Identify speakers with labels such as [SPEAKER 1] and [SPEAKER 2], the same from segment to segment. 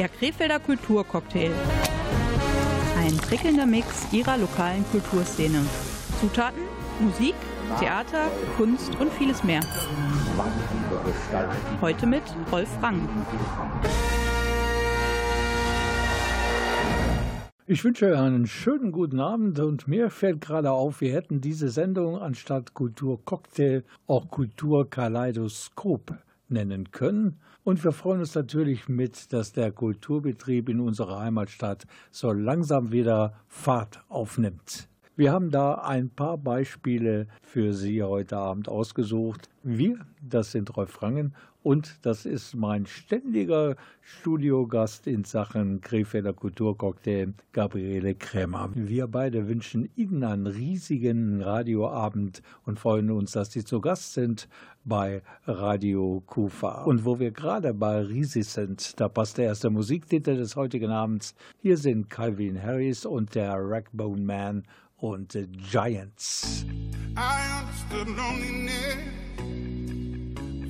[SPEAKER 1] Der Krefelder Kulturcocktail. Ein prickelnder Mix ihrer lokalen Kulturszene. Zutaten, Musik, Theater, Kunst und vieles mehr. Heute mit Rolf Rang.
[SPEAKER 2] Ich wünsche einen schönen guten Abend und mir fällt gerade auf, wir hätten diese Sendung anstatt Kulturcocktail auch Kulturkaleidoskop nennen können. Und wir freuen uns natürlich mit, dass der Kulturbetrieb in unserer Heimatstadt so langsam wieder Fahrt aufnimmt. Wir haben da ein paar Beispiele für Sie heute Abend ausgesucht. Wir, das sind Rolf Rangen und das ist mein ständiger Studiogast in Sachen Krefelder Kulturcocktail, Gabriele Krämer. Wir beide wünschen Ihnen einen riesigen Radioabend und freuen uns, dass Sie zu Gast sind bei Radio Kufa. Und wo wir gerade bei Risi sind, da passt der erste Musiktitel des heutigen Abends. Hier sind Calvin Harris und der Rackbone Man und Giants.
[SPEAKER 3] I understood loneliness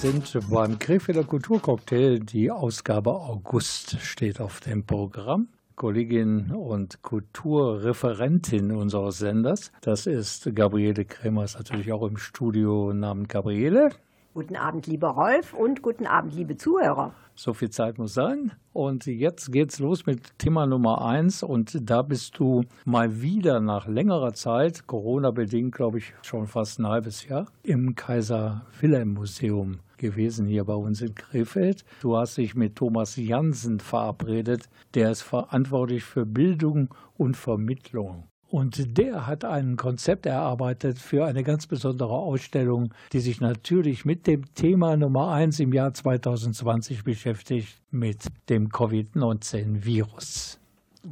[SPEAKER 2] sind beim Krefelder Kulturcocktail. Die Ausgabe August steht auf dem Programm. Kollegin und Kulturreferentin unseres Senders. Das ist Gabriele Krämer, ist natürlich auch im Studio. Namen Gabriele.
[SPEAKER 4] Guten Abend, lieber Rolf, und guten Abend, liebe Zuhörer.
[SPEAKER 2] So viel Zeit muss sein. Und jetzt geht's los mit Thema Nummer eins. Und da bist du mal wieder nach längerer Zeit, Corona-bedingt, glaube ich, schon fast ein halbes Jahr, im Kaiser-Wilhelm-Museum gewesen hier bei uns in Krefeld. Du hast dich mit Thomas Jansen verabredet, der ist verantwortlich für Bildung und Vermittlung. Und der hat ein Konzept erarbeitet für eine ganz besondere Ausstellung, die sich natürlich mit dem Thema Nummer eins im Jahr 2020 beschäftigt, mit dem Covid-19-Virus.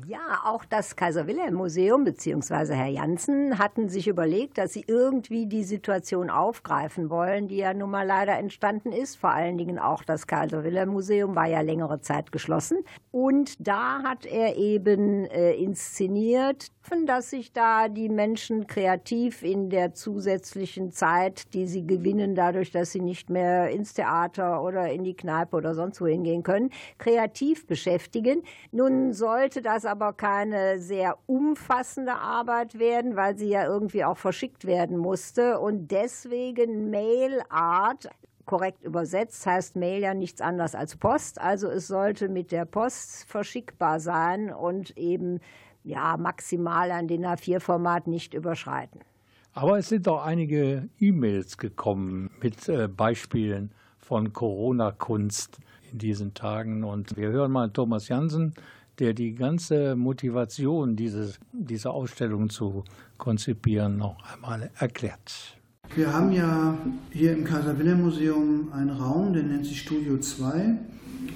[SPEAKER 4] Ja, auch das Kaiser-Wilhelm-Museum bzw. Herr Janssen hatten sich überlegt, dass sie irgendwie die Situation aufgreifen wollen, die ja nun mal leider entstanden ist. Vor allen Dingen auch das Kaiser-Wilhelm-Museum war ja längere Zeit geschlossen. Und da hat er eben äh, inszeniert, dass sich da die Menschen kreativ in der zusätzlichen Zeit, die sie gewinnen, dadurch, dass sie nicht mehr ins Theater oder in die Kneipe oder sonst wohin gehen können, kreativ beschäftigen. Nun sollte das aber keine sehr umfassende Arbeit werden, weil sie ja irgendwie auch verschickt werden musste. Und deswegen Mail Art korrekt übersetzt heißt Mail ja nichts anderes als Post. Also es sollte mit der Post verschickbar sein und eben ja maximal ein DIN A4-Format nicht überschreiten.
[SPEAKER 2] Aber es sind auch einige E-Mails gekommen mit äh, Beispielen von Corona-Kunst in diesen Tagen. Und wir hören mal Thomas Jansen, der die ganze Motivation, diese, diese Ausstellung zu konzipieren, noch einmal erklärt.
[SPEAKER 5] Wir haben ja hier im Kaiser-Wilhelm-Museum einen Raum, der nennt sich Studio 2.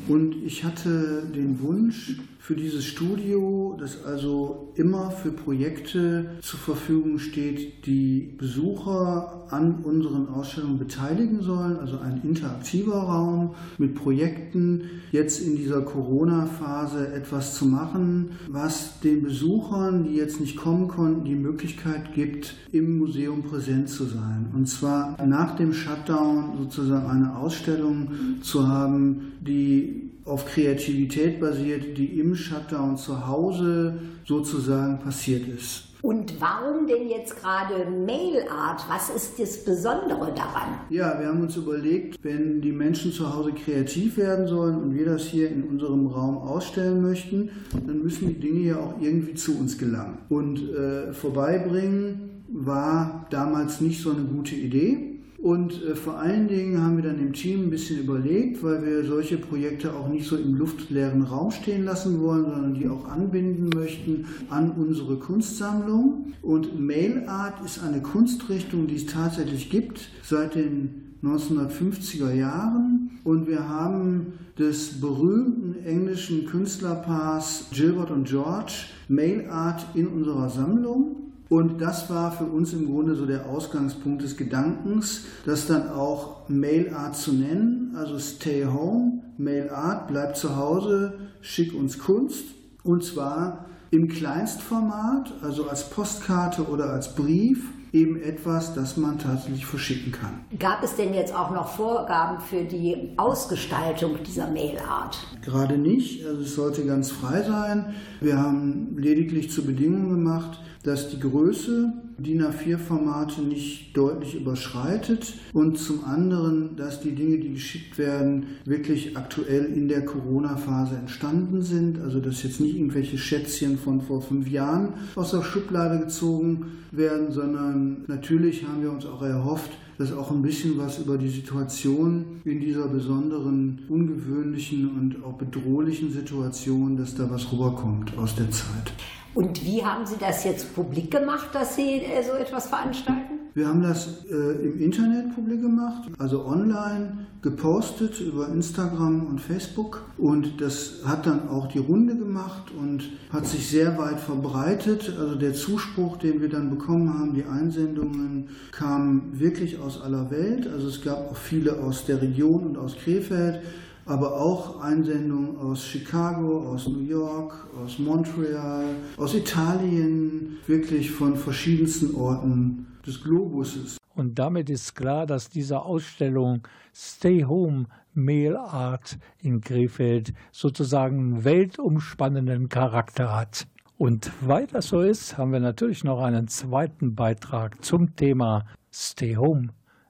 [SPEAKER 5] Und ich hatte den Wunsch für dieses Studio, das also immer für Projekte zur Verfügung steht, die Besucher an unseren Ausstellungen beteiligen sollen, also ein interaktiver Raum mit Projekten, jetzt in dieser Corona-Phase etwas zu machen, was den Besuchern, die jetzt nicht kommen konnten, die Möglichkeit gibt, im Museum präsent zu sein. Und zwar nach dem Shutdown sozusagen eine Ausstellung zu haben, die auf Kreativität basiert, die im Shutdown zu Hause sozusagen passiert ist.
[SPEAKER 4] Und warum denn jetzt gerade Mailart? Was ist das Besondere daran?
[SPEAKER 5] Ja, wir haben uns überlegt, wenn die Menschen zu Hause kreativ werden sollen und wir das hier in unserem Raum ausstellen möchten, dann müssen die Dinge ja auch irgendwie zu uns gelangen. Und äh, vorbeibringen war damals nicht so eine gute Idee. Und äh, vor allen Dingen haben wir dann im Team ein bisschen überlegt, weil wir solche Projekte auch nicht so im luftleeren Raum stehen lassen wollen, sondern die auch anbinden möchten an unsere Kunstsammlung. Und Mail Art ist eine Kunstrichtung, die es tatsächlich gibt seit den 1950er Jahren. Und wir haben des berühmten englischen Künstlerpaars Gilbert und George Mail Art in unserer Sammlung. Und das war für uns im Grunde so der Ausgangspunkt des Gedankens, das dann auch Mail Art zu nennen, also Stay Home, Mail Art, bleib zu Hause, schick uns Kunst. Und zwar im Kleinstformat, also als Postkarte oder als Brief, eben etwas, das man tatsächlich verschicken kann.
[SPEAKER 4] Gab es denn jetzt auch noch Vorgaben für die Ausgestaltung dieser Mailart?
[SPEAKER 5] Gerade nicht, also es sollte ganz frei sein. Wir haben lediglich zur Bedingung gemacht, dass die Größe DIN A4-Formate nicht deutlich überschreitet und zum anderen, dass die Dinge, die geschickt werden, wirklich aktuell in der Corona-Phase entstanden sind. Also dass jetzt nicht irgendwelche Schätzchen von vor fünf Jahren aus der Schublade gezogen werden, sondern natürlich haben wir uns auch erhofft, dass auch ein bisschen was über die Situation in dieser besonderen, ungewöhnlichen und auch bedrohlichen Situation, dass da was rüberkommt aus der Zeit.
[SPEAKER 4] Und wie haben Sie das jetzt publik gemacht, dass Sie äh, so etwas veranstalten?
[SPEAKER 5] Wir haben das äh, im Internet publik gemacht, also online gepostet über Instagram und Facebook. Und das hat dann auch die Runde gemacht und hat sich sehr weit verbreitet. Also der Zuspruch, den wir dann bekommen haben, die Einsendungen kamen wirklich aus aller Welt. Also es gab auch viele aus der Region und aus Krefeld aber auch Einsendungen aus Chicago, aus New York, aus Montreal, aus Italien, wirklich von verschiedensten Orten des Globuses.
[SPEAKER 2] Und damit ist klar, dass diese Ausstellung Stay Home Mail Art in Krefeld sozusagen weltumspannenden Charakter hat. Und weil das so ist, haben wir natürlich noch einen zweiten Beitrag zum Thema Stay Home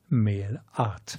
[SPEAKER 2] Mail Art.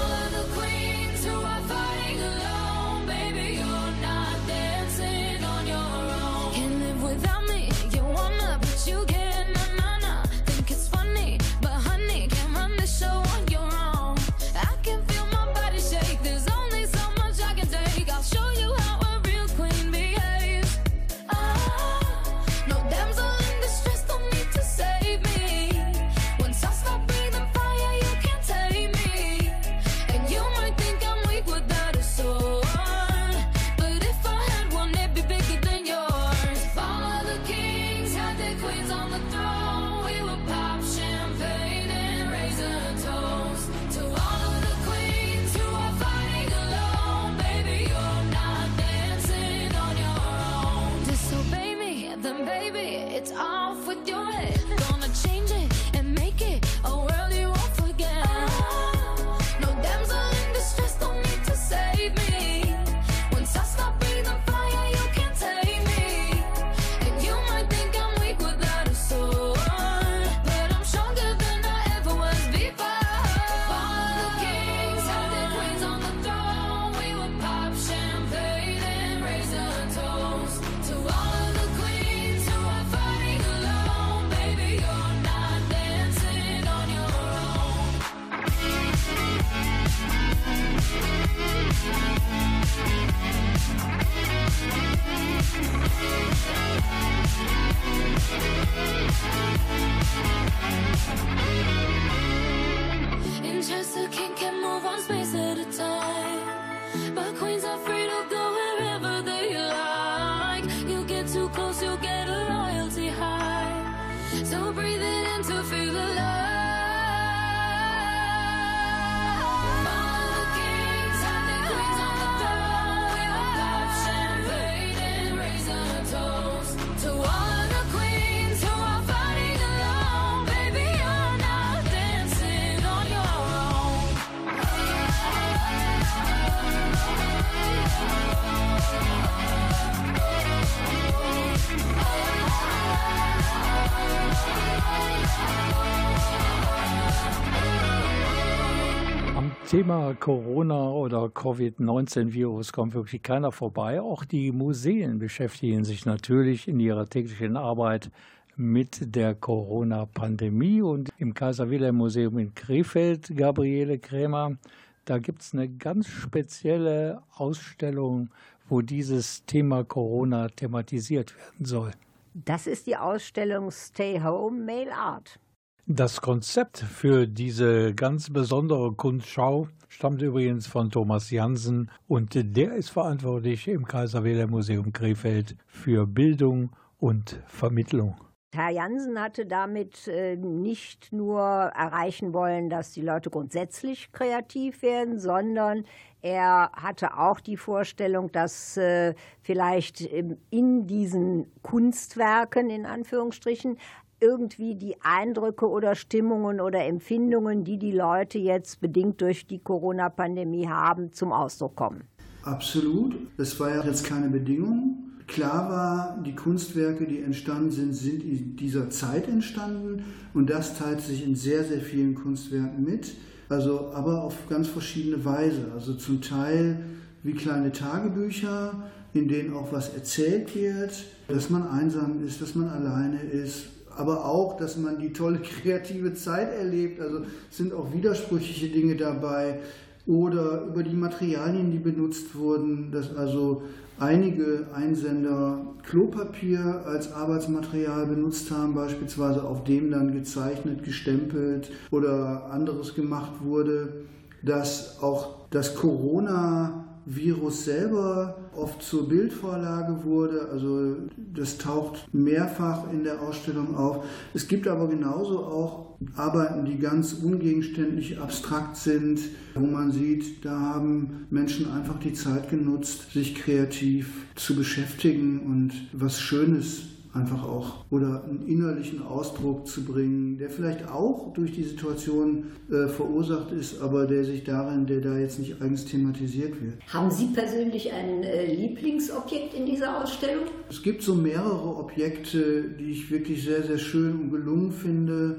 [SPEAKER 2] Thema Corona oder Covid-19-Virus kommt wirklich keiner vorbei. Auch die Museen beschäftigen sich natürlich in ihrer täglichen Arbeit mit der Corona-Pandemie. Und im Kaiser-Wilhelm-Museum in Krefeld, Gabriele Krämer, da gibt es eine ganz spezielle Ausstellung, wo dieses Thema Corona thematisiert werden soll.
[SPEAKER 4] Das ist die Ausstellung Stay Home Mail Art.
[SPEAKER 2] Das Konzept für diese ganz besondere Kunstschau stammt übrigens von Thomas Jansen und der ist verantwortlich im Kaiser Wilhelm Museum Krefeld für Bildung und Vermittlung.
[SPEAKER 4] Herr Jansen hatte damit äh, nicht nur erreichen wollen, dass die Leute grundsätzlich kreativ werden, sondern er hatte auch die Vorstellung, dass äh, vielleicht in diesen Kunstwerken in Anführungsstrichen irgendwie die Eindrücke oder Stimmungen oder Empfindungen, die die Leute jetzt bedingt durch die Corona-Pandemie haben, zum Ausdruck kommen.
[SPEAKER 5] Absolut. Das war ja jetzt keine Bedingung. Klar war, die Kunstwerke, die entstanden sind, sind in dieser Zeit entstanden und das teilt sich in sehr, sehr vielen Kunstwerken mit. Also, aber auf ganz verschiedene Weise. Also zum Teil wie kleine Tagebücher, in denen auch was erzählt wird, dass man einsam ist, dass man alleine ist, aber auch, dass man die tolle kreative Zeit erlebt. Also sind auch widersprüchliche Dinge dabei oder über die Materialien, die benutzt wurden, dass also einige Einsender Klopapier als Arbeitsmaterial benutzt haben, beispielsweise auf dem dann gezeichnet, gestempelt oder anderes gemacht wurde, dass auch das Corona Virus selber oft zur Bildvorlage wurde. Also das taucht mehrfach in der Ausstellung auf. Es gibt aber genauso auch Arbeiten, die ganz ungegenständlich abstrakt sind, wo man sieht, da haben Menschen einfach die Zeit genutzt, sich kreativ zu beschäftigen und was Schönes einfach auch oder einen innerlichen Ausdruck zu bringen, der vielleicht auch durch die Situation äh, verursacht ist, aber der sich darin, der da jetzt nicht eigens thematisiert wird.
[SPEAKER 4] Haben Sie persönlich ein äh, Lieblingsobjekt in dieser Ausstellung?
[SPEAKER 5] Es gibt so mehrere Objekte, die ich wirklich sehr, sehr schön und gelungen finde,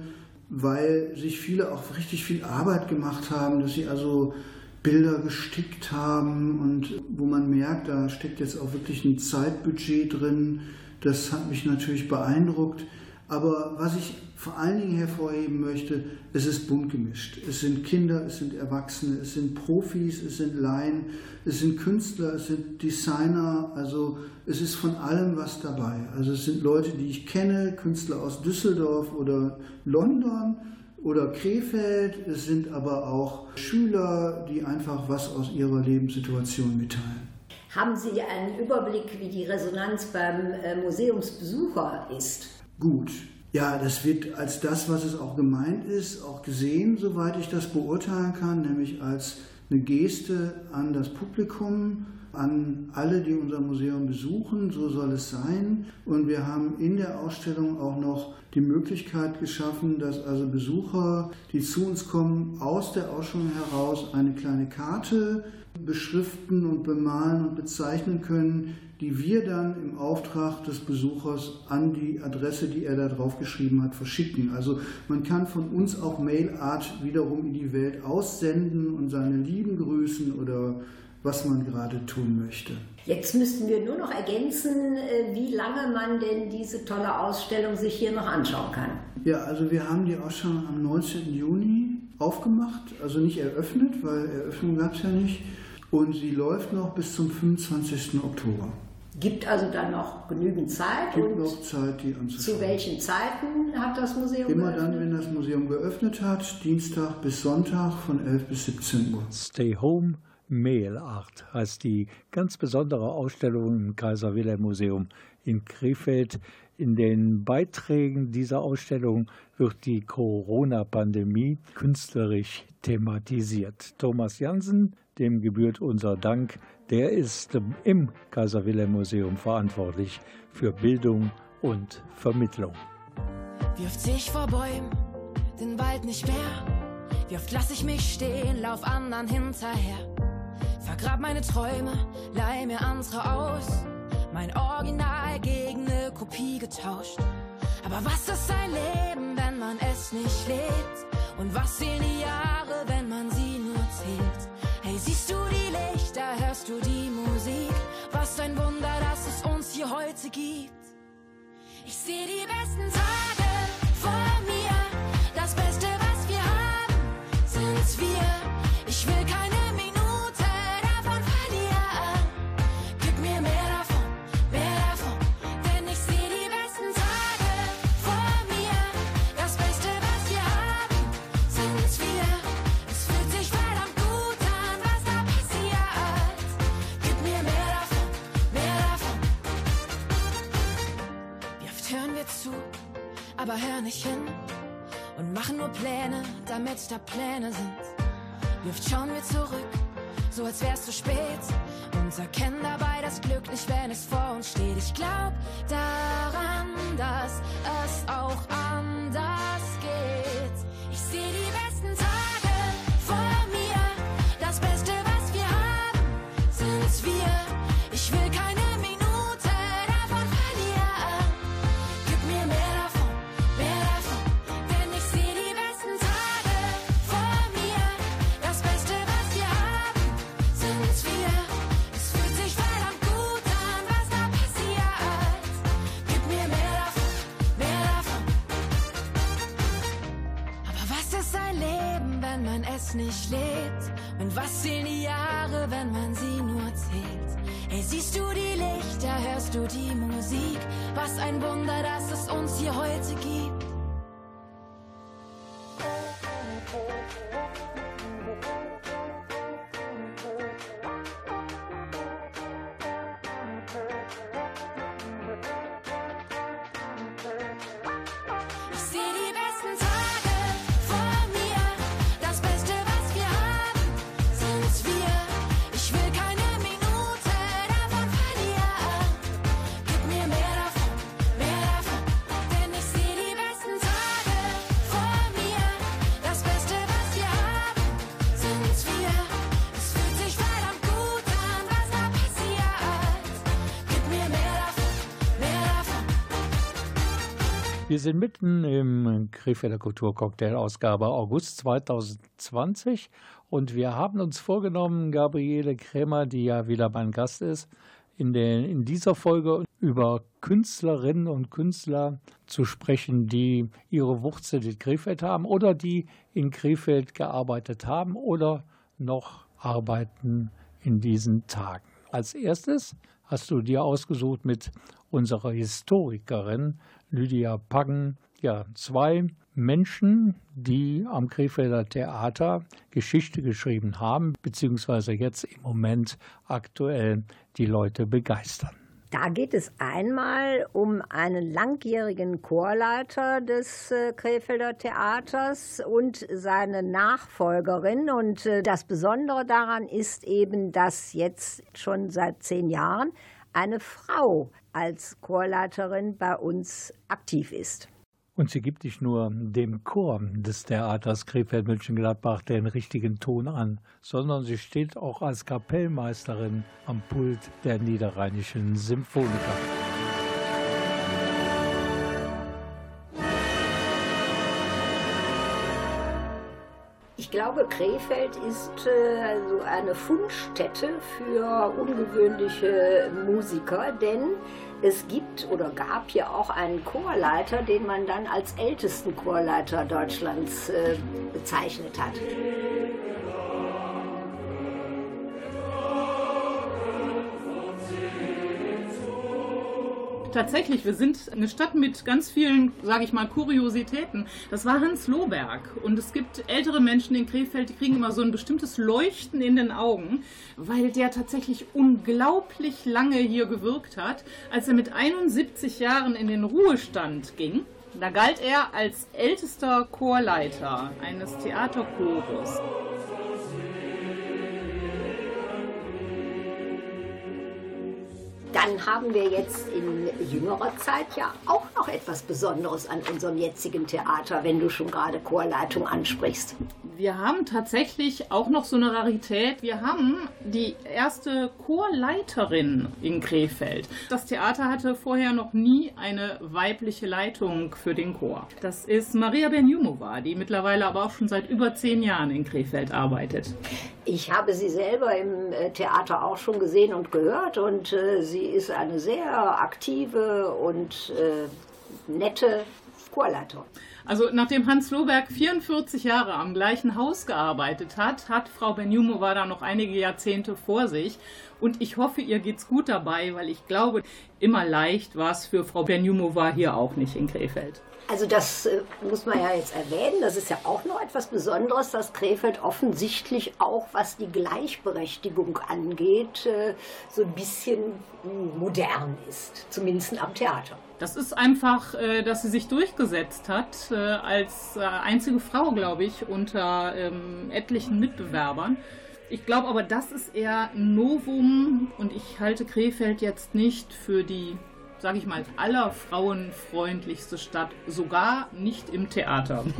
[SPEAKER 5] weil sich viele auch richtig viel Arbeit gemacht haben, dass sie also Bilder gestickt haben und wo man merkt, da steckt jetzt auch wirklich ein Zeitbudget drin. Das hat mich natürlich beeindruckt. Aber was ich vor allen Dingen hervorheben möchte, es ist bunt gemischt. Es sind Kinder, es sind Erwachsene, es sind Profis, es sind Laien, es sind Künstler, es sind Designer. Also es ist von allem was dabei. Also es sind Leute, die ich kenne, Künstler aus Düsseldorf oder London oder Krefeld. Es sind aber auch Schüler, die einfach was aus ihrer Lebenssituation mitteilen.
[SPEAKER 4] Haben Sie einen Überblick, wie die Resonanz beim äh, Museumsbesucher ist?
[SPEAKER 5] Gut. Ja, das wird als das, was es auch gemeint ist, auch gesehen, soweit ich das beurteilen kann, nämlich als eine Geste an das Publikum, an alle, die unser Museum besuchen. So soll es sein. Und wir haben in der Ausstellung auch noch die Möglichkeit geschaffen, dass also Besucher, die zu uns kommen, aus der Ausstellung heraus eine kleine Karte beschriften und bemalen und bezeichnen können, die wir dann im Auftrag des Besuchers an die Adresse, die er da drauf geschrieben hat, verschicken. Also man kann von uns auch Mailart wiederum in die Welt aussenden und seine Lieben grüßen oder was man gerade tun möchte.
[SPEAKER 4] Jetzt müssten wir nur noch ergänzen, äh, wie lange man denn diese tolle Ausstellung sich hier noch anschauen kann.
[SPEAKER 5] Ja, also wir haben die Ausstellung am 19. Juni aufgemacht, also nicht eröffnet, weil Eröffnung gab es ja nicht. Und sie läuft noch bis zum 25. Oktober.
[SPEAKER 4] Gibt also dann noch genügend Zeit
[SPEAKER 5] Gibt
[SPEAKER 4] und
[SPEAKER 5] noch Zeit, die anzuschauen.
[SPEAKER 4] zu welchen Zeiten hat das Museum
[SPEAKER 5] Immer dann,
[SPEAKER 4] geöffnet?
[SPEAKER 5] wenn das Museum geöffnet hat, Dienstag bis Sonntag von 11 bis 17 Uhr.
[SPEAKER 2] Stay Home Mail Art heißt die ganz besondere Ausstellung im Kaiser Wilhelm Museum in Krefeld. In den Beiträgen dieser Ausstellung wird die Corona-Pandemie künstlerisch thematisiert. Thomas Jansen, dem gebührt unser Dank, der ist im Kaiser Wilhelm Museum verantwortlich für Bildung und Vermittlung.
[SPEAKER 6] Wie oft seh ich vor Bäumen den Wald nicht mehr? Wie oft lass ich mich stehen, lauf anderen hinterher? Vergrab meine Träume, leih mir andere aus. Mein Original gegen ne Kopie getauscht. Aber was ist ein Leben, wenn man es nicht lebt? Und was sehen die Jahre, wenn man sie hörst du die Musik? Was ein Wunder, dass es uns hier heute gibt. Ich sehe die besten Tage aber hören nicht hin und machen nur Pläne, damit da Pläne sind. Wie oft schauen wir zurück, so als wär's zu spät und erkennen dabei das Glück nicht, wenn es vor uns steht. Ich glaub daran, dass es auch anders geht. Ich sehe die besten Tage nicht lebt? Und was sind die Jahre, wenn man sie nur zählt? Hey, siehst du die Lichter, hörst du die Musik? Was ein Wunder, dass es uns hier heute gibt.
[SPEAKER 2] Wir sind mitten im Krefelder Kulturcocktail Ausgabe August 2020 und wir haben uns vorgenommen, Gabriele Krämer, die ja wieder mein Gast ist, in, den, in dieser Folge über Künstlerinnen und Künstler zu sprechen, die ihre Wurzeln in Krefeld haben oder die in Krefeld gearbeitet haben oder noch arbeiten in diesen Tagen. Als erstes hast du dir ausgesucht mit unserer Historikerin Lydia Paggen, ja, zwei Menschen, die am Krefelder Theater Geschichte geschrieben haben, beziehungsweise jetzt im Moment aktuell die Leute begeistern.
[SPEAKER 4] Da geht es einmal um einen langjährigen Chorleiter des äh, Krefelder Theaters und seine Nachfolgerin. Und äh, das Besondere daran ist eben, dass jetzt schon seit zehn Jahren eine Frau als Chorleiterin bei uns aktiv ist.
[SPEAKER 2] Und sie gibt nicht nur dem Chor des Theaters Krefeld-München-Gladbach den richtigen Ton an, sondern sie steht auch als Kapellmeisterin am Pult der Niederrheinischen Symphoniker.
[SPEAKER 4] Ich glaube, Krefeld ist äh, also eine Fundstätte für ungewöhnliche Musiker, denn es gibt oder gab ja auch einen Chorleiter, den man dann als ältesten Chorleiter Deutschlands äh, bezeichnet hat.
[SPEAKER 7] Tatsächlich, wir sind eine Stadt mit ganz vielen, sage ich mal, Kuriositäten. Das war Hans Lohberg. Und es gibt ältere Menschen in Krefeld, die kriegen immer so ein bestimmtes Leuchten in den Augen, weil der tatsächlich unglaublich lange hier gewirkt hat. Als er mit 71 Jahren in den Ruhestand ging, da galt er als ältester Chorleiter eines Theaterchores.
[SPEAKER 4] Dann haben wir jetzt in jüngerer Zeit ja auch noch etwas Besonderes an unserem jetzigen Theater, wenn du schon gerade Chorleitung ansprichst.
[SPEAKER 7] Wir haben tatsächlich auch noch so eine Rarität. Wir haben die erste Chorleiterin in Krefeld. Das Theater hatte vorher noch nie eine weibliche Leitung für den Chor. Das ist Maria Benjumova, die mittlerweile aber auch schon seit über zehn Jahren in Krefeld arbeitet.
[SPEAKER 4] Ich habe sie selber im äh, Theater auch schon gesehen und gehört und äh, sie ist eine sehr aktive und äh, nette Chorleiterin.
[SPEAKER 7] Also nachdem Hans Lohberg 44 Jahre am gleichen Haus gearbeitet hat, hat Frau Benjumova da noch einige Jahrzehnte vor sich. Und ich hoffe, ihr geht's gut dabei, weil ich glaube, immer leicht war es für Frau Benjumova hier auch nicht in Krefeld.
[SPEAKER 4] Also das äh, muss man ja jetzt erwähnen. Das ist ja auch noch etwas Besonderes, dass Krefeld offensichtlich auch, was die Gleichberechtigung angeht, äh, so ein bisschen mh, modern ist. Zumindest am Theater.
[SPEAKER 7] Das ist einfach, äh, dass sie sich durchgesetzt hat als einzige Frau, glaube ich, unter ähm, etlichen Mitbewerbern. Ich glaube aber, das ist eher ein Novum und ich halte Krefeld jetzt nicht für die, sage ich mal, allerfrauenfreundlichste Stadt, sogar nicht im Theater.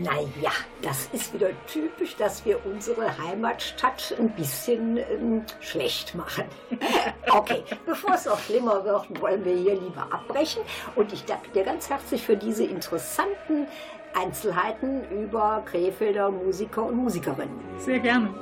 [SPEAKER 4] Naja, das ist wieder typisch, dass wir unsere Heimatstadt ein bisschen ähm, schlecht machen. okay, bevor es noch schlimmer wird, wollen wir hier lieber abbrechen. Und ich danke dir ganz herzlich für diese interessanten Einzelheiten über Krefelder Musiker und Musikerinnen.
[SPEAKER 7] Sehr gerne.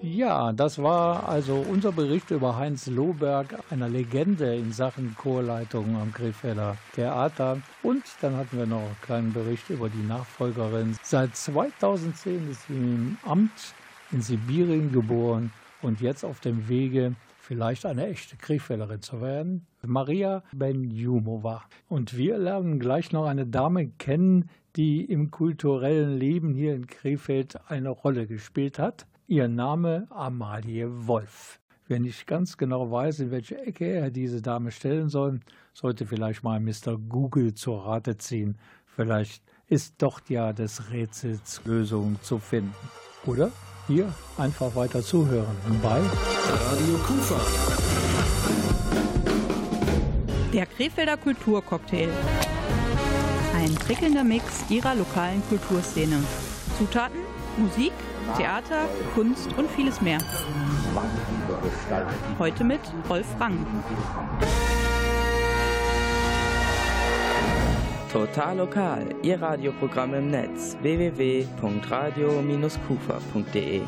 [SPEAKER 2] Ja, das war also unser Bericht über Heinz Lohberg, einer Legende in Sachen Chorleitung am Krefelder Theater. Und dann hatten wir noch einen kleinen Bericht über die Nachfolgerin. Seit 2010 ist sie im Amt in Sibirien geboren und jetzt auf dem Wege, vielleicht eine echte Krefelderin zu werden. Maria Benjumova. Und wir lernen gleich noch eine Dame kennen, die im kulturellen Leben hier in Krefeld eine Rolle gespielt hat. Ihr Name Amalie Wolf. Wer nicht ganz genau weiß, in welche Ecke er diese Dame stellen soll, sollte vielleicht mal Mr. Google zur Rate ziehen. Vielleicht ist doch ja des Rätsels Lösung zu finden. Oder hier einfach weiter zuhören bei
[SPEAKER 8] Radio Kufa.
[SPEAKER 1] Der Krefelder Kulturcocktail. Ein prickelnder Mix ihrer lokalen Kulturszene. Zutaten, Musik, Theater, Kunst und vieles mehr. Heute mit Rolf Rang.
[SPEAKER 8] Total lokal, Ihr Radioprogramm im Netz www.radio-kufa.de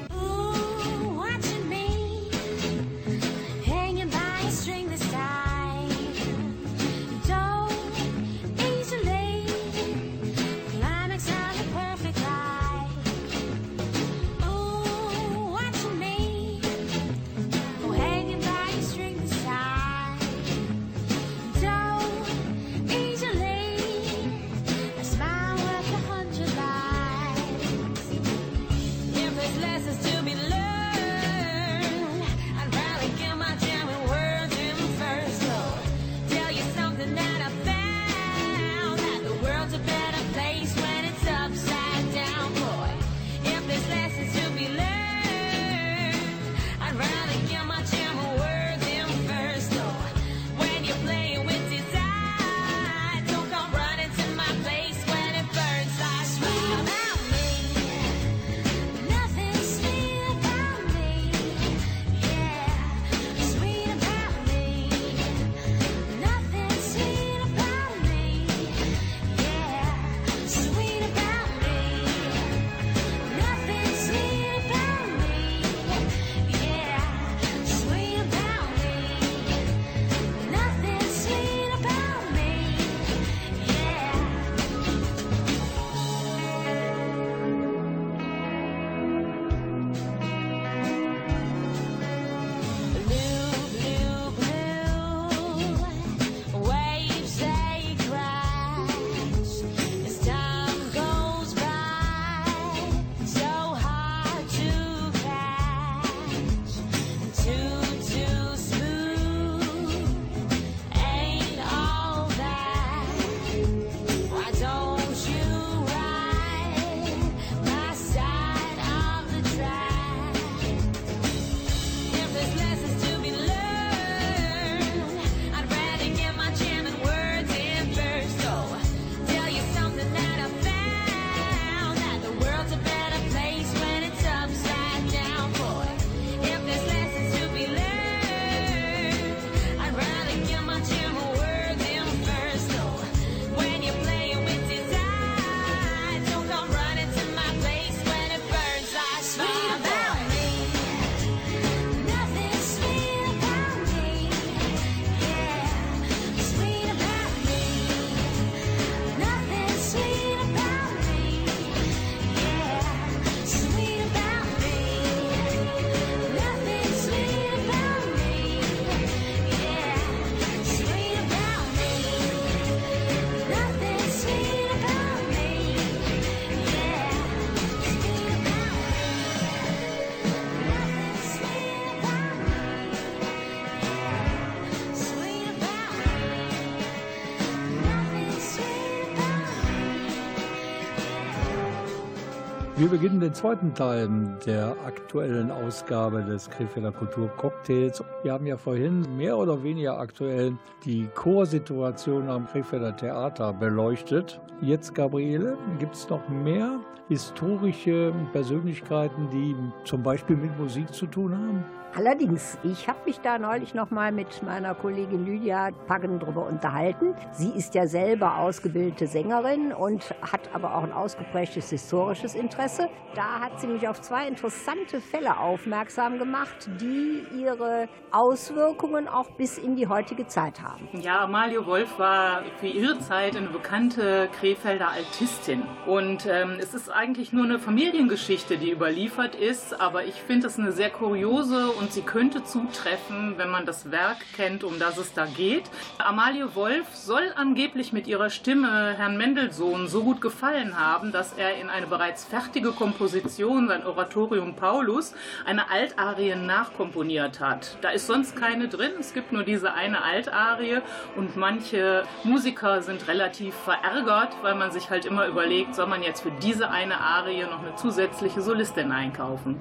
[SPEAKER 2] beginnen den zweiten Teil der aktuellen Ausgabe des Krefelder Kulturcocktails. Wir haben ja vorhin mehr oder weniger aktuell die Chorsituation am Krefelder Theater beleuchtet. Jetzt, Gabriele, gibt es noch mehr historische Persönlichkeiten, die zum Beispiel mit Musik zu tun haben?
[SPEAKER 4] Allerdings, ich habe mich da neulich noch mal mit meiner Kollegin Lydia Paggen drüber unterhalten. Sie ist ja selber ausgebildete Sängerin und hat aber auch ein ausgeprägtes historisches Interesse. Da hat sie mich auf zwei interessante Fälle aufmerksam gemacht, die ihre Auswirkungen auch bis in die heutige Zeit haben.
[SPEAKER 7] Ja, Amalie Wolf war für ihre Zeit eine bekannte Krefelder Altistin. Und ähm, es ist eigentlich nur eine Familiengeschichte, die überliefert ist, aber ich finde es eine sehr kuriose und sie könnte zutreffen, wenn man das Werk kennt, um das es da geht. Amalie Wolf soll angeblich mit ihrer Stimme Herrn Mendelssohn so gut gefallen haben, dass er in eine bereits fertige Komposition, sein Oratorium Paulus, eine Altarie nachkomponiert hat. Da ist sonst keine drin, es gibt nur diese eine Altarie und manche Musiker sind relativ verärgert, weil man sich halt immer überlegt, soll man jetzt für diese eine Arie noch eine zusätzliche Solistin einkaufen.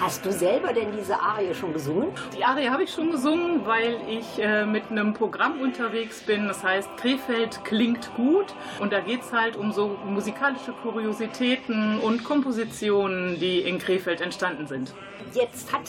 [SPEAKER 4] Hast du selber denn diese Arie schon gesungen?
[SPEAKER 7] Die Arie habe ich schon gesungen, weil ich äh, mit einem Programm unterwegs bin. Das heißt, Krefeld klingt gut. Und da geht es halt um so musikalische Kuriositäten und Kompositionen, die in Krefeld entstanden sind.
[SPEAKER 4] Jetzt hat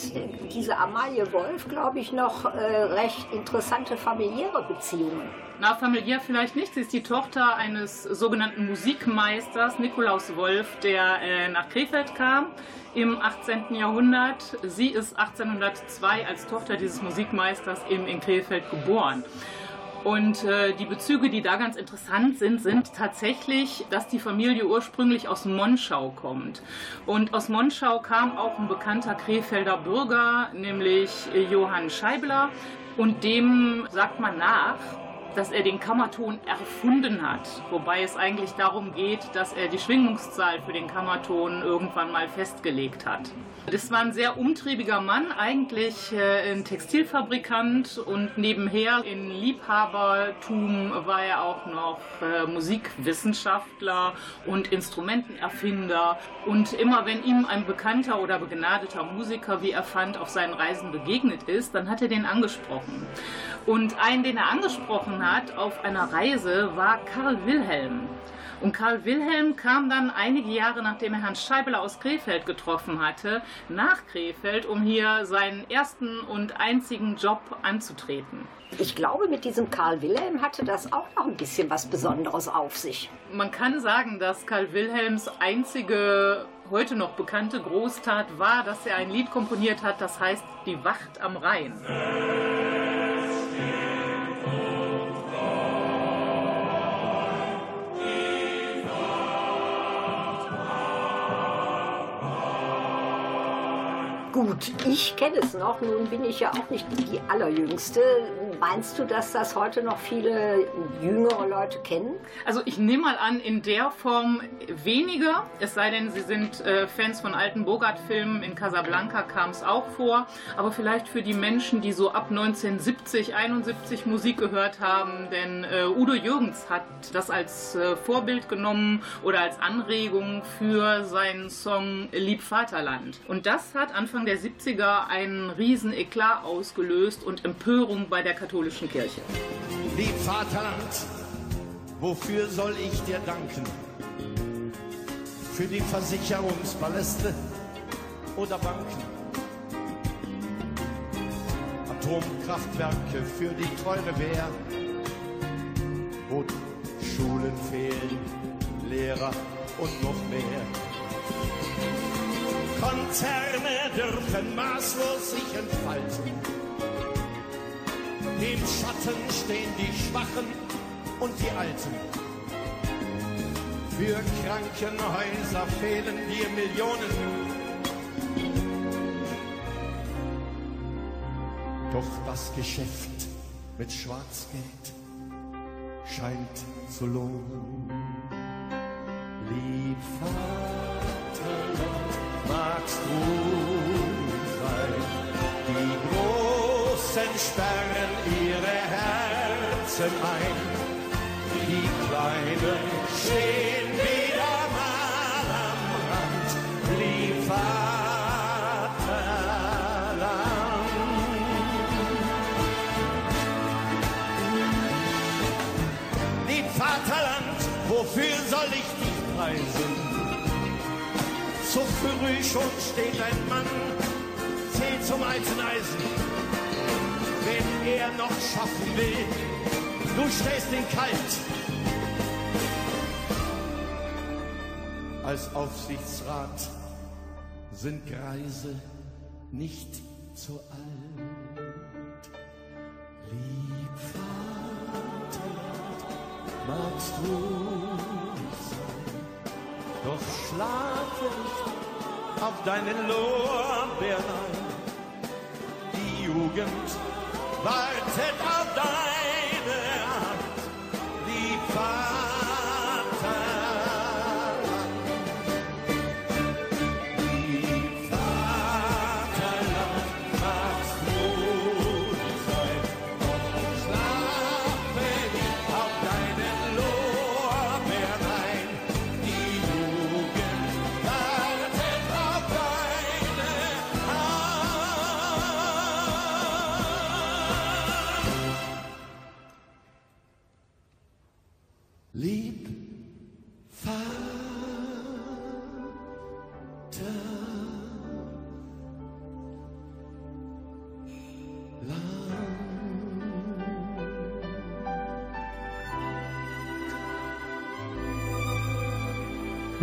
[SPEAKER 4] diese Amalie Wolf, glaube ich, noch äh, recht interessante familiäre Beziehungen.
[SPEAKER 7] Na, familiär vielleicht nicht. Sie ist die Tochter eines sogenannten Musikmeisters, Nikolaus Wolf, der äh, nach Krefeld kam im 18. Jahrhundert. Sie ist 1802 als Tochter dieses Musikmeisters eben in Krefeld geboren. Und äh, die Bezüge, die da ganz interessant sind, sind tatsächlich, dass die Familie ursprünglich aus Monschau kommt. Und aus Monschau kam auch ein bekannter Krefelder Bürger, nämlich Johann Scheibler. Und dem sagt man nach, dass er den Kammerton erfunden hat. Wobei es eigentlich darum geht, dass er die Schwingungszahl für den Kammerton irgendwann mal festgelegt hat. Das war ein sehr umtriebiger Mann, eigentlich äh, ein Textilfabrikant und nebenher in Liebhabertum war er auch noch äh, Musikwissenschaftler und Instrumentenerfinder. Und immer wenn ihm ein bekannter oder begnadeter Musiker, wie er fand, auf seinen Reisen begegnet ist, dann hat er den angesprochen. Und einen, den er angesprochen hat auf einer Reise, war Karl Wilhelm. Und Karl Wilhelm kam dann einige Jahre, nachdem er Herrn Scheibler aus Krefeld getroffen hatte, nach Krefeld, um hier seinen ersten und einzigen Job anzutreten.
[SPEAKER 4] Ich glaube, mit diesem Karl Wilhelm hatte das auch noch ein bisschen was Besonderes auf sich.
[SPEAKER 7] Man kann sagen, dass Karl Wilhelms einzige heute noch bekannte Großtat war, dass er ein Lied komponiert hat, das heißt Die Wacht am Rhein.
[SPEAKER 4] Gut, ich kenne es noch, nun bin ich ja auch nicht die allerjüngste. Meinst du, dass das heute noch viele jüngere Leute kennen?
[SPEAKER 7] Also ich nehme mal an, in der Form weniger, es sei denn, Sie sind äh, Fans von alten Bogart-Filmen, in Casablanca kam es auch vor, aber vielleicht für die Menschen, die so ab 1970, 71 Musik gehört haben, denn äh, Udo Jürgens hat das als äh, Vorbild genommen oder als Anregung für seinen Song Lieb Vaterland. Und das hat Anfang der 70er einen riesen Eklat ausgelöst und Empörung bei der katholischen Kirche.
[SPEAKER 9] Lieb Vaterland, wofür soll ich dir danken? Für die Versicherungspaläste oder Banken? Atomkraftwerke für die teure Wehr? Wo Schulen fehlen, Lehrer und noch mehr? Konzerne dürfen maßlos sich entfalten. Im Schatten stehen die Schwachen und die Alten. Für Krankenhäuser fehlen dir Millionen. Doch das Geschäft mit Schwarzgeld scheint zu lohnen. Lieb Vaterland, magst du sein? Die Großen sperren ihre Herzen ein. Die Kleinen stehen wieder mal am Rand. Lieb Vaterland. Lieb Vaterland, wofür soll ich dich preisen? So früh schon steht ein Mann, zählt zum Eisen. Wenn er noch schaffen will, du stehst ihn kalt. Als Aufsichtsrat sind Greise nicht zu alt. Lieb Vaterland, magst du doch schlafe nicht auf deinen Lorbeeren ein. Die Jugend wartet auf deine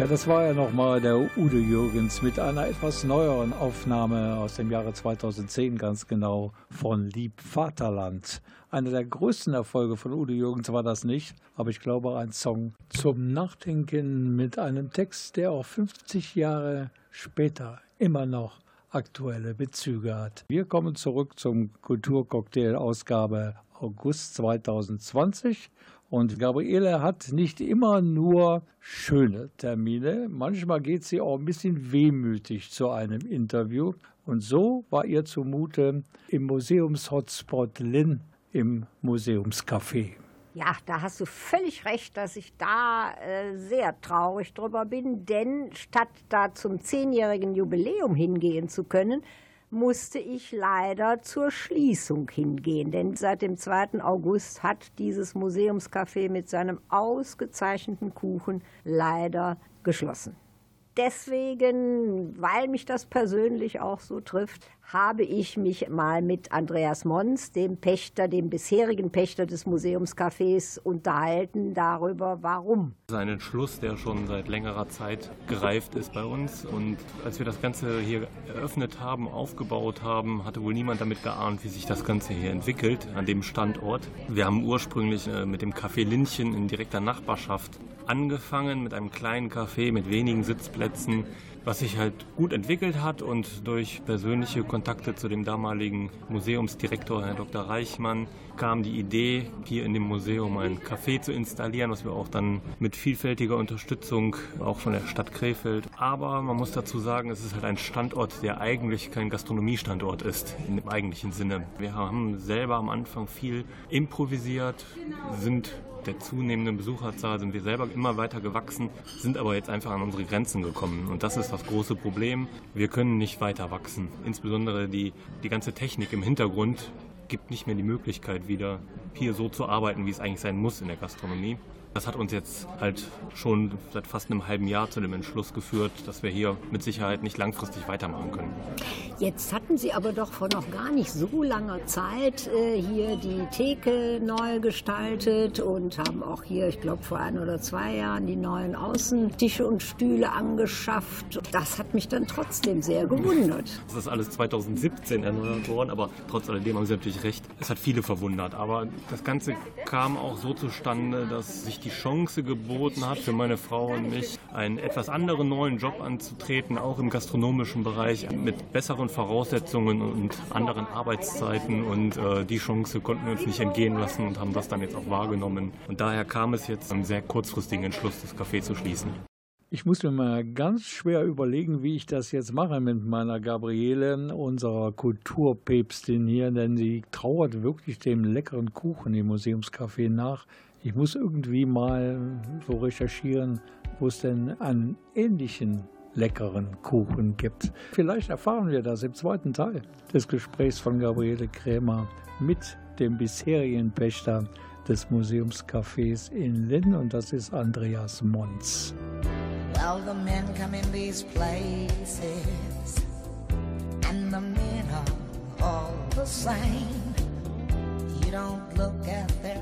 [SPEAKER 2] Ja, das war ja nochmal der Udo Jürgens mit einer etwas neueren Aufnahme aus dem Jahre 2010 ganz genau von Lieb Vaterland. Einer der größten Erfolge von Udo Jürgens war das nicht, aber ich glaube ein Song zum Nachdenken mit einem Text, der auch 50 Jahre später immer noch aktuelle Bezüge hat. Wir kommen zurück zum Kulturcocktail-Ausgabe August 2020 und Gabriele hat nicht immer nur schöne Termine. Manchmal geht sie auch ein bisschen wehmütig zu einem Interview. Und so war ihr zumute im Museumshotspot Linn im Museumscafé.
[SPEAKER 4] Ja, da hast du völlig recht, dass ich da äh, sehr traurig drüber bin, denn statt da zum zehnjährigen Jubiläum hingehen zu können, musste ich leider zur Schließung hingehen. Denn seit dem 2. August hat dieses Museumscafé mit seinem ausgezeichneten Kuchen leider geschlossen. Deswegen, weil mich das persönlich auch so trifft, habe ich mich mal mit Andreas Mons, dem Pächter, dem bisherigen Pächter des Museumscafés, unterhalten darüber, warum.
[SPEAKER 10] Das ist Entschluss, der schon seit längerer Zeit gereift ist bei uns. Und als wir das Ganze hier eröffnet haben, aufgebaut haben, hatte wohl niemand damit geahnt, wie sich das Ganze hier entwickelt an dem Standort. Wir haben ursprünglich äh, mit dem Café Linchen in direkter Nachbarschaft angefangen, mit einem kleinen Café mit wenigen Sitzplätzen was sich halt gut entwickelt hat und durch persönliche Kontakte zu dem damaligen Museumsdirektor, Herr Dr. Reichmann, kam die Idee, hier in dem Museum ein Café zu installieren, was wir auch dann mit vielfältiger Unterstützung auch von der Stadt Krefeld. Aber man muss dazu sagen, es ist halt ein Standort, der eigentlich kein Gastronomiestandort ist, dem eigentlichen Sinne. Wir haben selber am Anfang viel improvisiert, sind der zunehmenden Besucherzahl sind wir selber immer weiter gewachsen, sind aber jetzt einfach an unsere Grenzen gekommen. Und das ist das große Problem. Wir können nicht weiter wachsen. Insbesondere die, die ganze Technik im Hintergrund gibt nicht mehr die Möglichkeit, wieder hier so zu arbeiten, wie es eigentlich sein muss in der Gastronomie. Das hat uns jetzt halt schon seit fast einem halben Jahr zu dem Entschluss geführt, dass wir hier mit Sicherheit nicht langfristig weitermachen können.
[SPEAKER 4] Jetzt hatten Sie aber doch vor noch gar nicht so langer Zeit äh, hier die Theke neu gestaltet und haben auch hier, ich glaube vor ein oder zwei Jahren, die neuen Außentische und Stühle angeschafft. Das hat mich dann trotzdem sehr gewundert.
[SPEAKER 10] Das ist alles 2017 erneuert worden, aber trotz alledem haben Sie natürlich recht. Es hat viele verwundert, aber das Ganze kam auch so zustande, dass sich die Chance geboten hat, für meine Frau und mich einen etwas anderen neuen Job anzutreten, auch im gastronomischen Bereich, mit besseren Voraussetzungen und anderen Arbeitszeiten. Und äh, die Chance konnten wir uns nicht entgehen lassen und haben das dann jetzt auch wahrgenommen. Und daher kam es jetzt einen sehr kurzfristigen Entschluss, das Café zu schließen.
[SPEAKER 2] Ich muss mir mal ganz schwer überlegen, wie ich das jetzt mache mit meiner Gabriele, unserer Kulturpäpstin hier, denn sie trauert wirklich dem leckeren Kuchen im Museumscafé nach. Ich muss irgendwie mal so recherchieren, wo es denn einen ähnlichen leckeren Kuchen gibt. Vielleicht erfahren wir das im zweiten Teil des Gesprächs von Gabriele Krämer mit dem bisherigen Pächter des Museumscafés in Linn und das ist Andreas Mons.
[SPEAKER 11] Well, the men come in these places, and the men are all the same. You don't look at their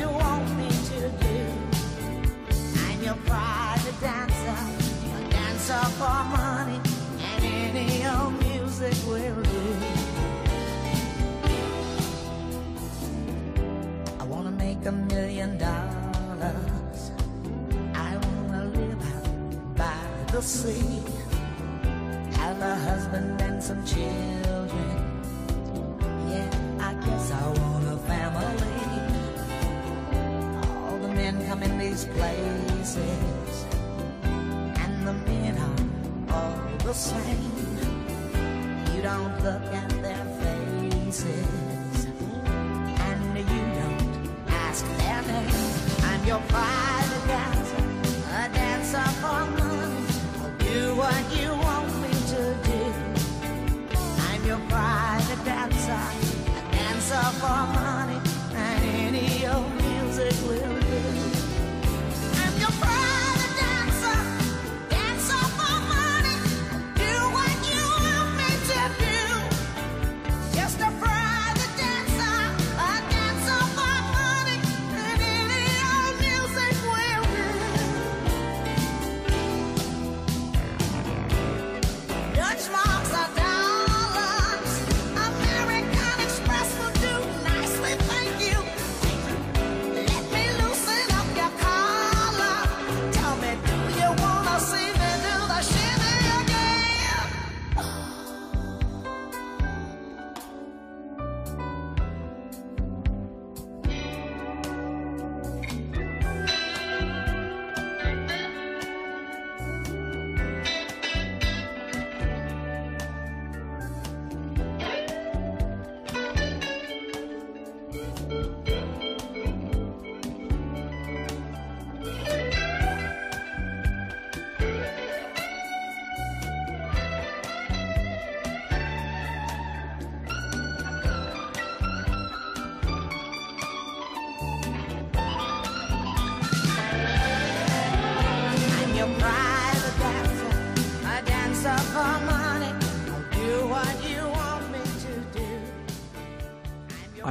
[SPEAKER 11] for money, and any old music will do. I wanna make a million dollars. I wanna live out by the sea have a husband and some children. Yeah, I guess I want a family. All the men come in these places, the same. You don't look at their faces, and you don't ask their name. I'm your private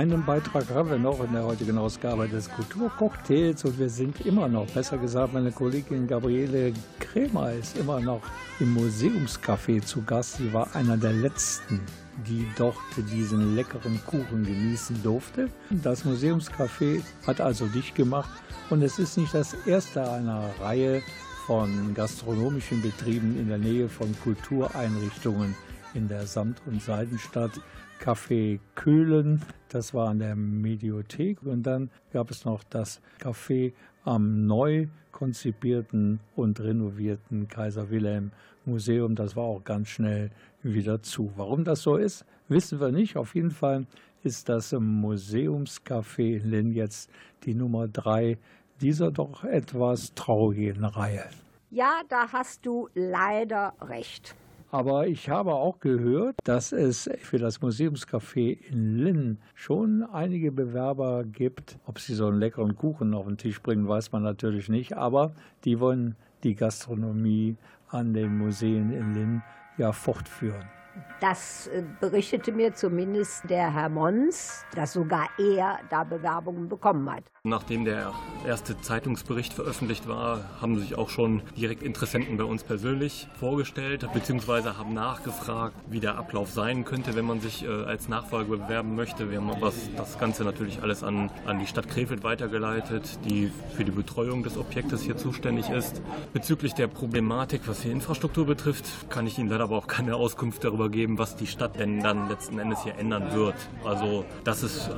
[SPEAKER 2] Einen Beitrag haben wir noch in der heutigen Ausgabe des Kulturcocktails und wir sind immer noch, besser gesagt, meine Kollegin Gabriele Kremer ist immer noch im Museumscafé zu Gast. Sie war einer der letzten, die dort diesen leckeren Kuchen genießen durfte. Das Museumscafé hat also dicht gemacht und es ist nicht das erste einer Reihe von gastronomischen Betrieben in der Nähe von Kultureinrichtungen in der Samt- und Seidenstadt. Café Köhlen, das war an der Mediothek. Und dann gab es noch das Café am neu konzipierten und renovierten Kaiser Wilhelm Museum. Das war auch ganz schnell wieder zu. Warum das so ist, wissen wir nicht. Auf jeden Fall ist das Museumscafé in Linn jetzt die Nummer drei dieser doch etwas traurigen Reihe.
[SPEAKER 4] Ja, da hast du leider recht.
[SPEAKER 2] Aber ich habe auch gehört, dass es für das Museumscafé in Linn schon einige Bewerber gibt. Ob sie so einen leckeren Kuchen auf den Tisch bringen, weiß man natürlich nicht. Aber die wollen die Gastronomie an den Museen in Linn ja fortführen.
[SPEAKER 4] Das äh, berichtete mir zumindest der Herr Mons, dass sogar er da Bewerbungen bekommen hat.
[SPEAKER 10] Nachdem der erste Zeitungsbericht veröffentlicht war, haben sich auch schon direkt Interessenten bei uns persönlich vorgestellt, beziehungsweise haben nachgefragt, wie der Ablauf sein könnte, wenn man sich äh, als Nachfolger bewerben möchte. Wir haben was, das Ganze natürlich alles an, an die Stadt Krefeld weitergeleitet, die für die Betreuung des Objektes hier zuständig ist. Bezüglich der Problematik, was die Infrastruktur betrifft, kann ich Ihnen leider aber auch keine Auskunft darüber geben, was die Stadt denn dann letzten Endes hier ändern wird. Also, dass es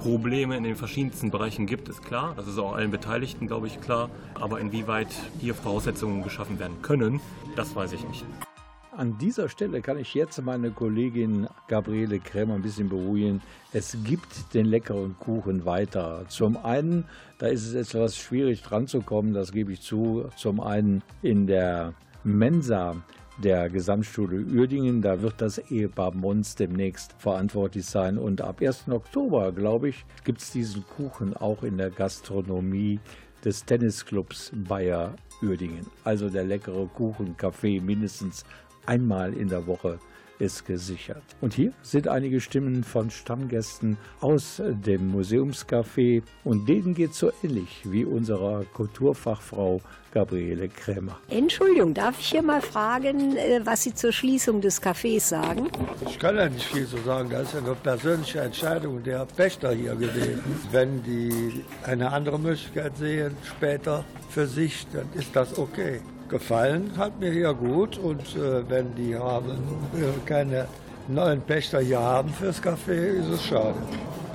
[SPEAKER 10] Probleme in den verschiedensten Bereichen gibt, ist klar. Das ist auch allen Beteiligten, glaube ich, klar. Aber inwieweit hier Voraussetzungen geschaffen werden können, das weiß ich nicht.
[SPEAKER 2] An dieser Stelle kann ich jetzt meine Kollegin Gabriele Krämer ein bisschen beruhigen. Es gibt den leckeren Kuchen weiter. Zum einen, da ist es etwas schwierig dran zu kommen, das gebe ich zu. Zum einen in der Mensa der Gesamtschule Uerdingen. Da wird das Ehepaar Mons demnächst verantwortlich sein. Und ab 1. Oktober, glaube ich, gibt es diesen Kuchen auch in der Gastronomie des Tennisclubs Bayer Uerdingen. Also der leckere Kuchen, Kaffee mindestens einmal in der Woche ist gesichert. Und hier sind einige Stimmen von Stammgästen aus dem Museumscafé und denen geht so ähnlich wie unserer Kulturfachfrau Gabriele Krämer.
[SPEAKER 4] Entschuldigung, darf ich hier mal fragen, äh, was Sie zur Schließung des Cafés sagen?
[SPEAKER 12] Ich kann ja nicht viel zu sagen. Das ist ja eine persönliche Entscheidung der Pächter hier gewesen. Wenn die eine andere Möglichkeit sehen, später für sich, dann ist das okay. Gefallen hat mir hier gut und äh, wenn die haben, äh, keine neuen Pächter hier haben fürs Café, ist es schade.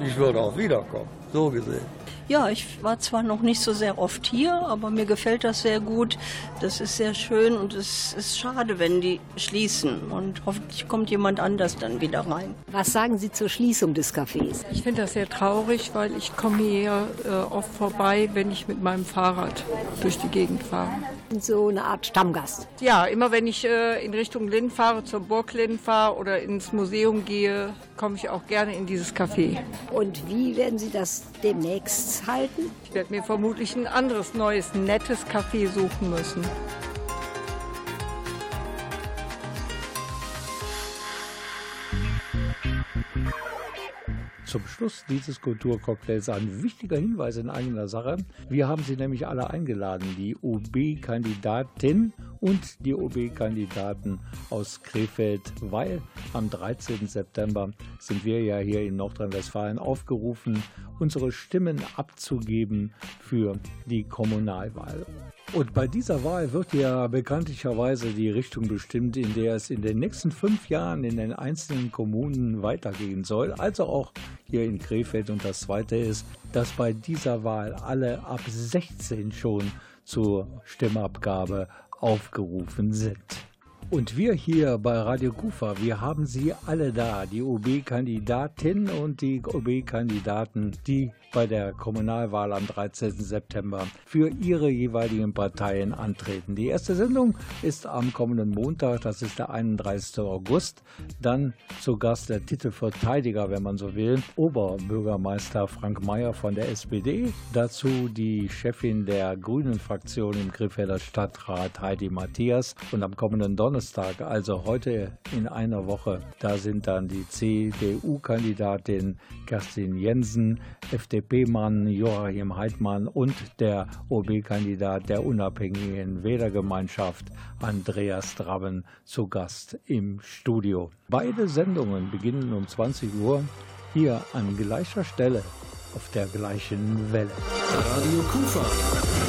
[SPEAKER 12] Ich würde auch wiederkommen, so gesehen.
[SPEAKER 13] Ja, ich war zwar noch nicht so sehr oft hier, aber mir gefällt das sehr gut. Das ist sehr schön und es ist schade, wenn die schließen. Und hoffentlich kommt jemand anders dann wieder rein.
[SPEAKER 4] Was sagen Sie zur Schließung des Cafés?
[SPEAKER 14] Ich finde das sehr traurig, weil ich komme hier äh, oft vorbei, wenn ich mit meinem Fahrrad durch die Gegend fahre.
[SPEAKER 4] So eine Art Stammgast.
[SPEAKER 14] Ja, immer wenn ich äh, in Richtung Linn fahre, zur Burg Linn fahre oder ins Museum gehe, komme ich auch gerne in dieses Café.
[SPEAKER 4] Und wie werden Sie das demnächst halten?
[SPEAKER 14] Ich werde mir vermutlich ein anderes, neues, nettes Café suchen müssen.
[SPEAKER 2] Zum Schluss dieses Kulturcocktails ein wichtiger Hinweis in eigener Sache. Wir haben Sie nämlich alle eingeladen, die OB-Kandidatin und die OB-Kandidaten aus Krefeld, weil am 13. September sind wir ja hier in Nordrhein-Westfalen aufgerufen, unsere Stimmen abzugeben für die Kommunalwahl. Und bei dieser Wahl wird ja bekanntlicherweise die Richtung bestimmt, in der es in den nächsten fünf Jahren in den einzelnen Kommunen weitergehen soll. Also auch hier in Krefeld. Und das Zweite ist, dass bei dieser Wahl alle ab 16 schon zur Stimmabgabe aufgerufen sind. Und wir hier bei Radio Kufa, wir haben sie alle da, die OB-Kandidatin und die OB-Kandidaten, die bei der Kommunalwahl am 13. September für ihre jeweiligen Parteien antreten. Die erste Sendung ist am kommenden Montag, das ist der 31. August. Dann zu Gast der Titelverteidiger, wenn man so will, Oberbürgermeister Frank Mayer von der SPD. Dazu die Chefin der Grünen Fraktion im Krefelder Stadtrat Heidi Matthias. Und am kommenden Donnerstag Donnerstag, also heute in einer Woche, da sind dann die CDU-Kandidatin Kerstin Jensen, FDP-Mann Joachim Heidmann und der OB-Kandidat der unabhängigen Wählergemeinschaft Andreas Drabben zu Gast im Studio. Beide Sendungen beginnen um 20 Uhr hier an gleicher Stelle auf der gleichen Welle.
[SPEAKER 15] Radio Kufa.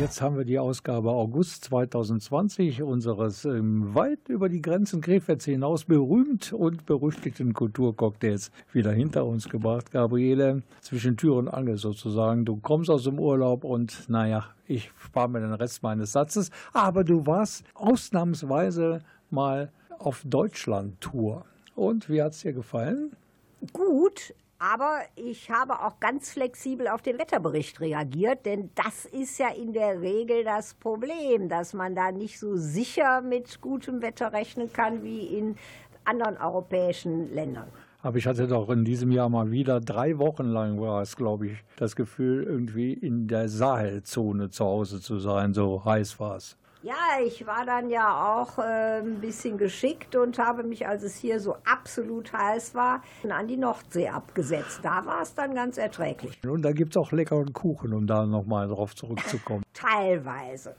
[SPEAKER 2] Jetzt haben wir die Ausgabe August 2020 unseres ähm, weit über die Grenzen Krefelds hinaus berühmt und berüchtigten Kulturcocktails wieder hinter uns gebracht. Gabriele, zwischen Tür und Angel sozusagen. Du kommst aus dem Urlaub und naja, ich spare mir den Rest meines Satzes. Aber du warst ausnahmsweise mal auf Deutschland-Tour. Und wie hat es dir gefallen?
[SPEAKER 4] Gut, aber ich habe auch ganz flexibel auf den Wetterbericht reagiert, denn das ist ja in der Regel das Problem, dass man da nicht so sicher mit gutem Wetter rechnen kann wie in anderen europäischen Ländern.
[SPEAKER 2] Aber ich hatte doch in diesem Jahr mal wieder drei Wochen lang war es, glaube ich, das Gefühl, irgendwie in der Sahelzone zu Hause zu sein. So heiß war es.
[SPEAKER 4] Ja, ich war dann ja auch äh, ein bisschen geschickt und habe mich, als es hier so absolut heiß war, an die Nordsee abgesetzt. Da war es dann ganz erträglich.
[SPEAKER 2] Und da gibt es auch leckeren Kuchen, um da nochmal drauf zurückzukommen.
[SPEAKER 4] Teilweise.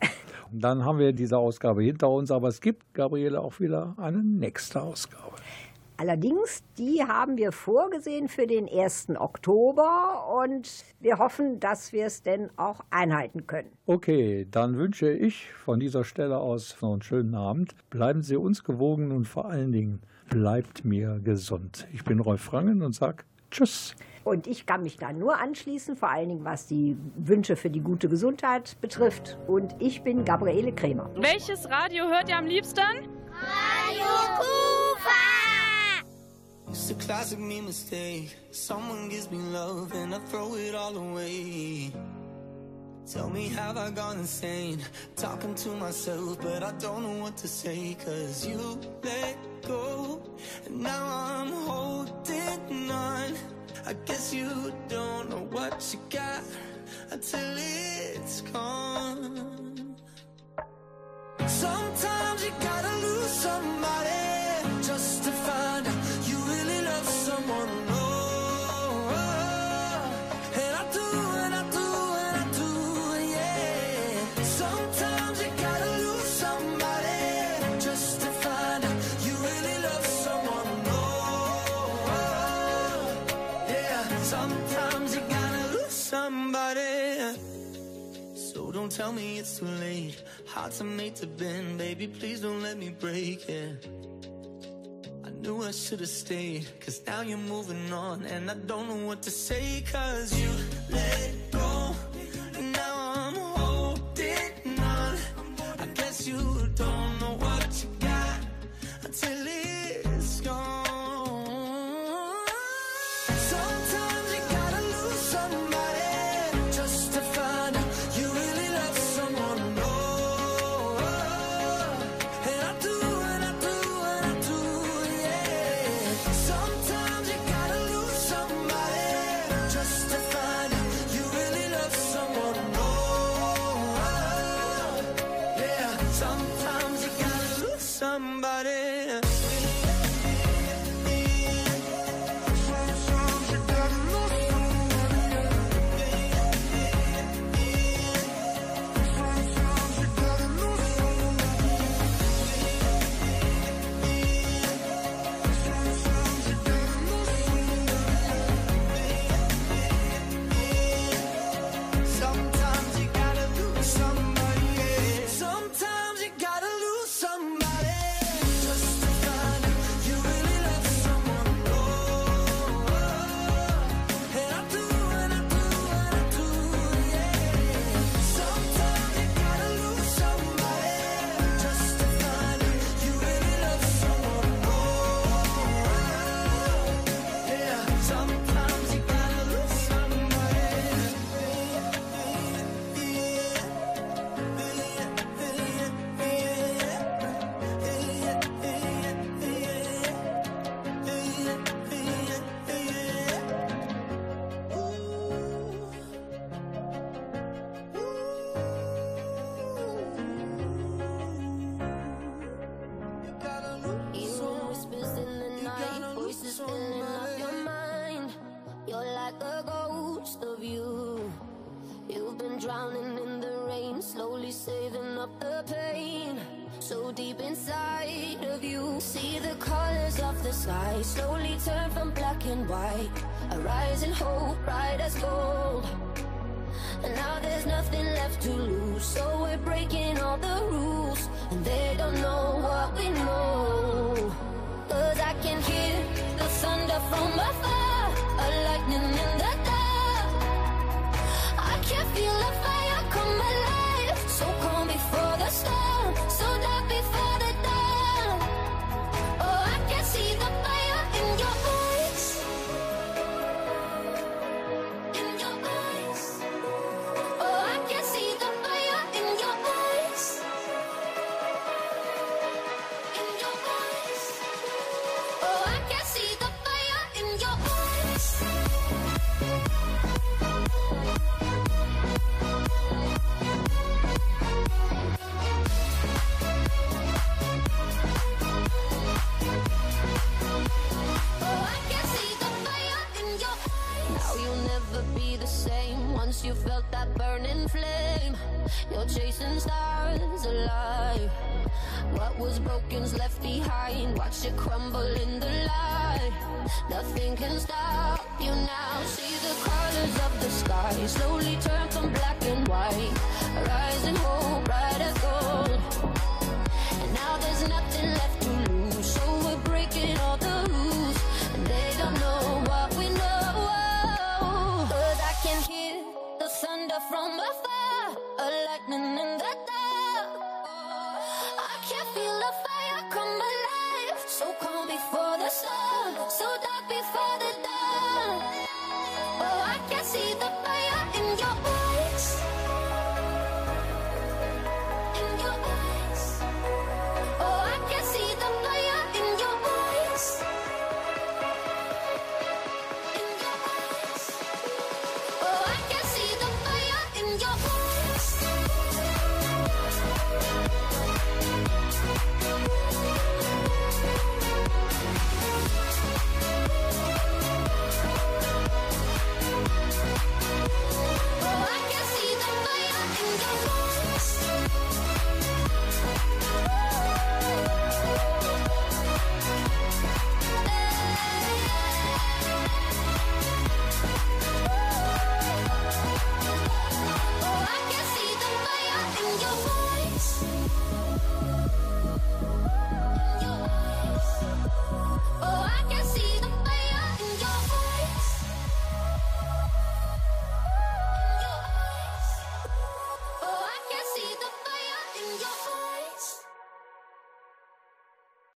[SPEAKER 2] Und dann haben wir diese Ausgabe hinter uns, aber es gibt, Gabriele, auch wieder eine nächste Ausgabe.
[SPEAKER 4] Allerdings, die haben wir vorgesehen für den 1. Oktober und wir hoffen, dass wir es denn auch einhalten können.
[SPEAKER 2] Okay, dann wünsche ich von dieser Stelle aus noch einen schönen Abend. Bleiben Sie uns gewogen und vor allen Dingen bleibt mir gesund. Ich bin Rolf Frangen und sage Tschüss.
[SPEAKER 4] Und ich kann mich da nur anschließen, vor allen Dingen was die Wünsche für die gute Gesundheit betrifft. Und ich bin Gabriele Kremer.
[SPEAKER 16] Welches Radio hört ihr am liebsten?
[SPEAKER 17] Radio Kufa!
[SPEAKER 18] It's a classic me mistake. Someone gives me love and I throw it all away. Tell me, have I gone insane? Talking to myself, but I don't know what to say. Cause you let go, and now I'm holding on. I guess you don't know what you got until it's gone. Sometimes you gotta lose somebody love someone. And I do, and I do, and I do, yeah. Sometimes you gotta lose somebody just to find out you really love someone. Oh, yeah. Sometimes you gotta lose somebody. So don't tell me it's too late. Hearts are made to bend, baby. Please don't let me break it. Knew I should have stayed, cause now you're moving on. And I don't know what to say, cause you let sky slowly turn from black and white. A rising hope, bright as gold. And now there's nothing left to lose, so we're breaking all the rules. And they don't know what we know. Cause I can hear the thunder from afar, a lightning stumble in the light. Nothing can stop you
[SPEAKER 8] now. See the colors of the sky slowly turn from black and white. Rising hope, bright as gold. And now there's nothing left to lose. So we're breaking all the rules. And they don't know what we know. But I can hear the thunder from afar. A lightning in the So dark before the dawn.